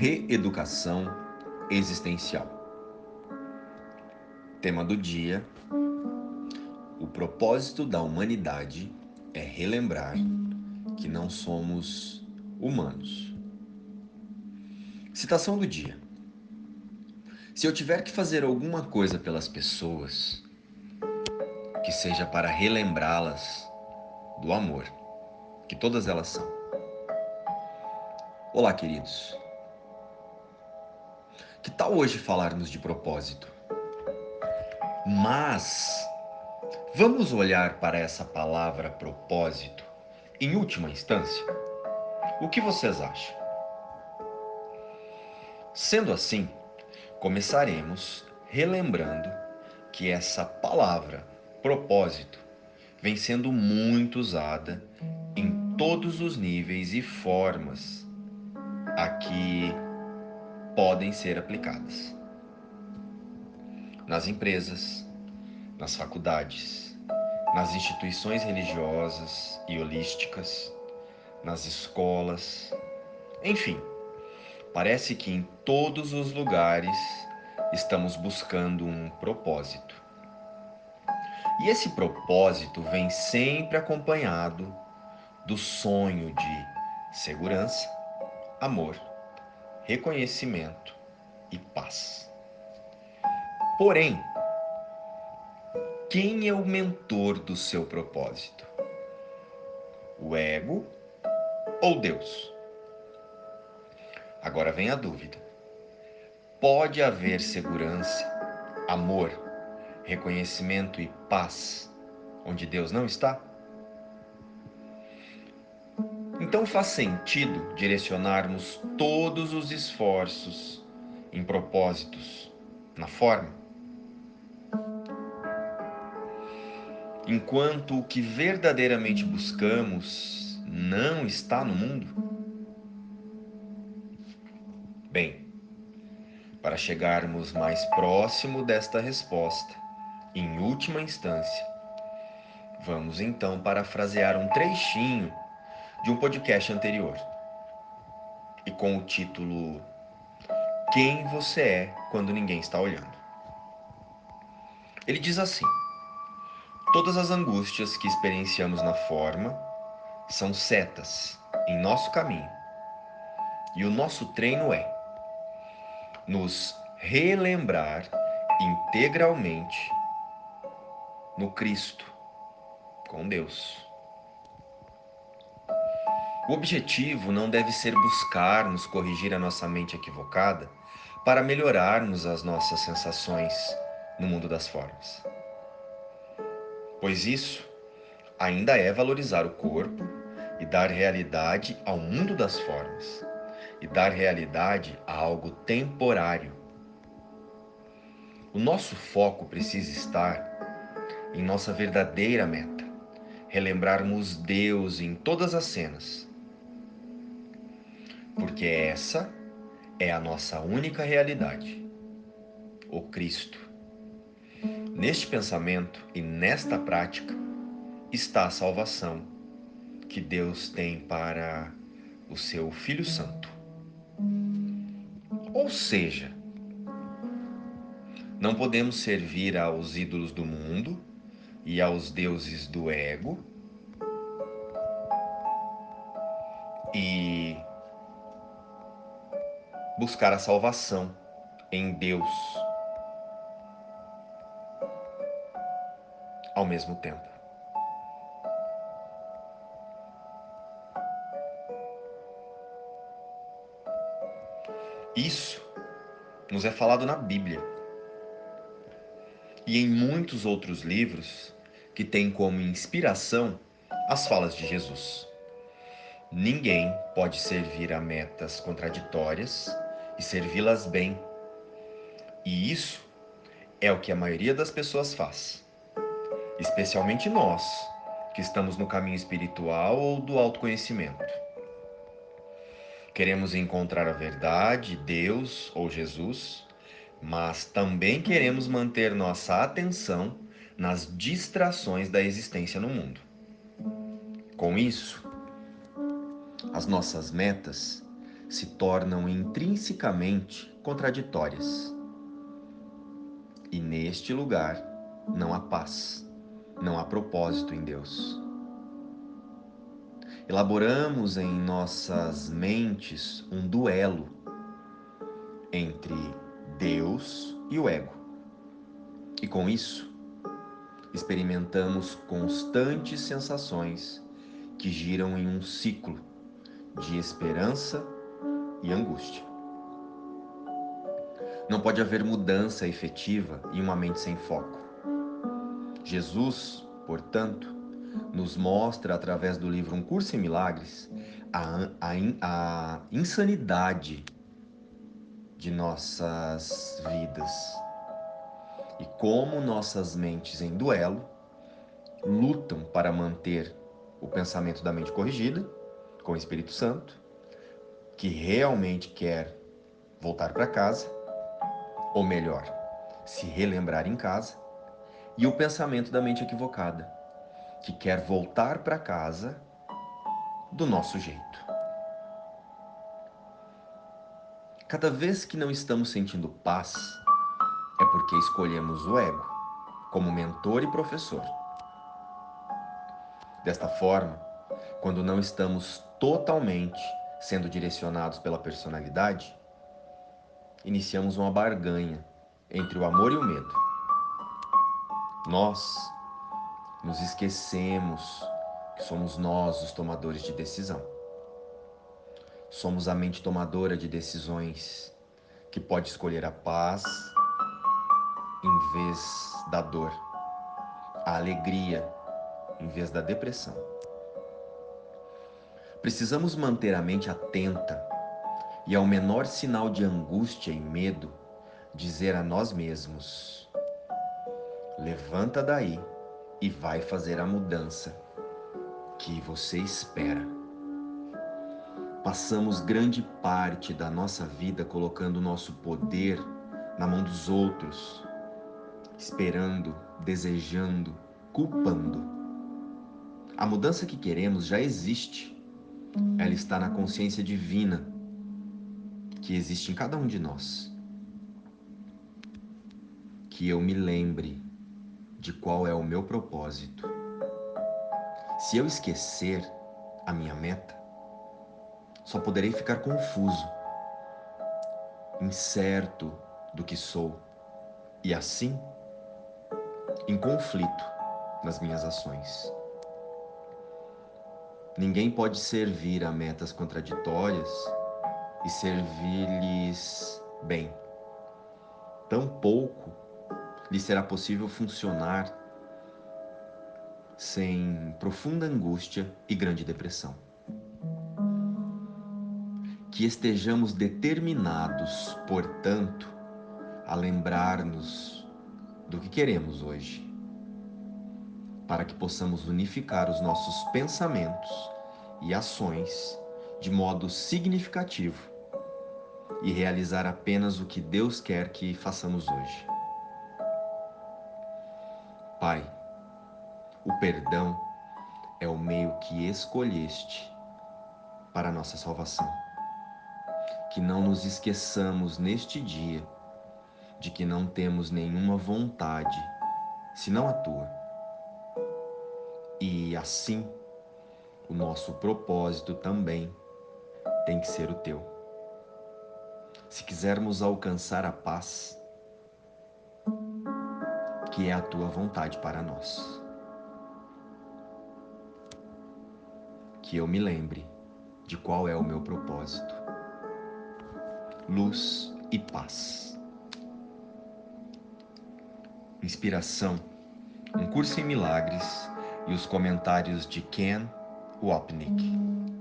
Reeducação existencial. Tema do dia: O propósito da humanidade é relembrar que não somos humanos. Citação do dia: Se eu tiver que fazer alguma coisa pelas pessoas, que seja para relembrá-las do amor, que todas elas são. Olá, queridos. Que tal hoje falarmos de propósito? Mas vamos olhar para essa palavra propósito em última instância? O que vocês acham? Sendo assim, começaremos relembrando que essa palavra propósito vem sendo muito usada em todos os níveis e formas a que podem ser aplicadas. Nas empresas, nas faculdades, nas instituições religiosas e holísticas, nas escolas, enfim, parece que em todos os lugares estamos buscando um propósito. E esse propósito vem sempre acompanhado do sonho de segurança, amor reconhecimento e paz. Porém, quem é o mentor do seu propósito? O ego ou Deus? Agora vem a dúvida. Pode haver segurança, amor, reconhecimento e paz onde Deus não está? Então faz sentido direcionarmos todos os esforços em propósitos na forma? Enquanto o que verdadeiramente buscamos não está no mundo? Bem, para chegarmos mais próximo desta resposta, em última instância, vamos então parafrasear um trechinho de um podcast anterior. E com o título Quem você é quando ninguém está olhando. Ele diz assim: Todas as angústias que experienciamos na forma são setas em nosso caminho. E o nosso treino é nos relembrar integralmente no Cristo, com Deus. O objetivo não deve ser buscar nos corrigir a nossa mente equivocada para melhorarmos as nossas sensações no mundo das formas. Pois isso ainda é valorizar o corpo e dar realidade ao mundo das formas, e dar realidade a algo temporário. O nosso foco precisa estar em nossa verdadeira meta, relembrarmos Deus em todas as cenas porque essa é a nossa única realidade, o Cristo. Neste pensamento e nesta prática está a salvação que Deus tem para o seu Filho Santo. Ou seja, não podemos servir aos ídolos do mundo e aos deuses do ego e buscar a salvação em Deus ao mesmo tempo. Isso nos é falado na Bíblia e em muitos outros livros que têm como inspiração as falas de Jesus. Ninguém pode servir a metas contraditórias e servi-las bem. E isso é o que a maioria das pessoas faz, especialmente nós, que estamos no caminho espiritual ou do autoconhecimento. Queremos encontrar a verdade, Deus ou Jesus, mas também queremos manter nossa atenção nas distrações da existência no mundo. Com isso, as nossas metas se tornam intrinsecamente contraditórias. E neste lugar não há paz, não há propósito em Deus. Elaboramos em nossas mentes um duelo entre Deus e o ego. E com isso, experimentamos constantes sensações que giram em um ciclo de esperança e angústia. Não pode haver mudança efetiva em uma mente sem foco. Jesus, portanto, nos mostra através do livro Um Curso em Milagres a, a, a insanidade de nossas vidas e como nossas mentes em duelo lutam para manter o pensamento da mente corrigida com o Espírito Santo, que realmente quer voltar para casa, ou melhor, se relembrar em casa, e o pensamento da mente equivocada, que quer voltar para casa do nosso jeito. Cada vez que não estamos sentindo paz, é porque escolhemos o ego como mentor e professor. Desta forma, quando não estamos totalmente sendo direcionados pela personalidade, iniciamos uma barganha entre o amor e o medo. Nós nos esquecemos que somos nós os tomadores de decisão. Somos a mente tomadora de decisões que pode escolher a paz em vez da dor, a alegria em vez da depressão. Precisamos manter a mente atenta e, ao menor sinal de angústia e medo, dizer a nós mesmos: levanta daí e vai fazer a mudança que você espera. Passamos grande parte da nossa vida colocando nosso poder na mão dos outros, esperando, desejando, culpando. A mudança que queremos já existe. Ela está na consciência divina que existe em cada um de nós. Que eu me lembre de qual é o meu propósito. Se eu esquecer a minha meta, só poderei ficar confuso, incerto do que sou e assim em conflito nas minhas ações. Ninguém pode servir a metas contraditórias e servir-lhes bem. Tampouco lhe será possível funcionar sem profunda angústia e grande depressão. Que estejamos determinados, portanto, a lembrar-nos do que queremos hoje, para que possamos unificar os nossos pensamentos e ações de modo significativo e realizar apenas o que Deus quer que façamos hoje. Pai, o perdão é o meio que escolheste para a nossa salvação. Que não nos esqueçamos neste dia de que não temos nenhuma vontade senão a tua. E assim, o nosso propósito também tem que ser o teu. Se quisermos alcançar a paz, que é a tua vontade para nós. Que eu me lembre de qual é o meu propósito. Luz e paz. Inspiração: Um curso em milagres e os comentários de Ken Wapnick.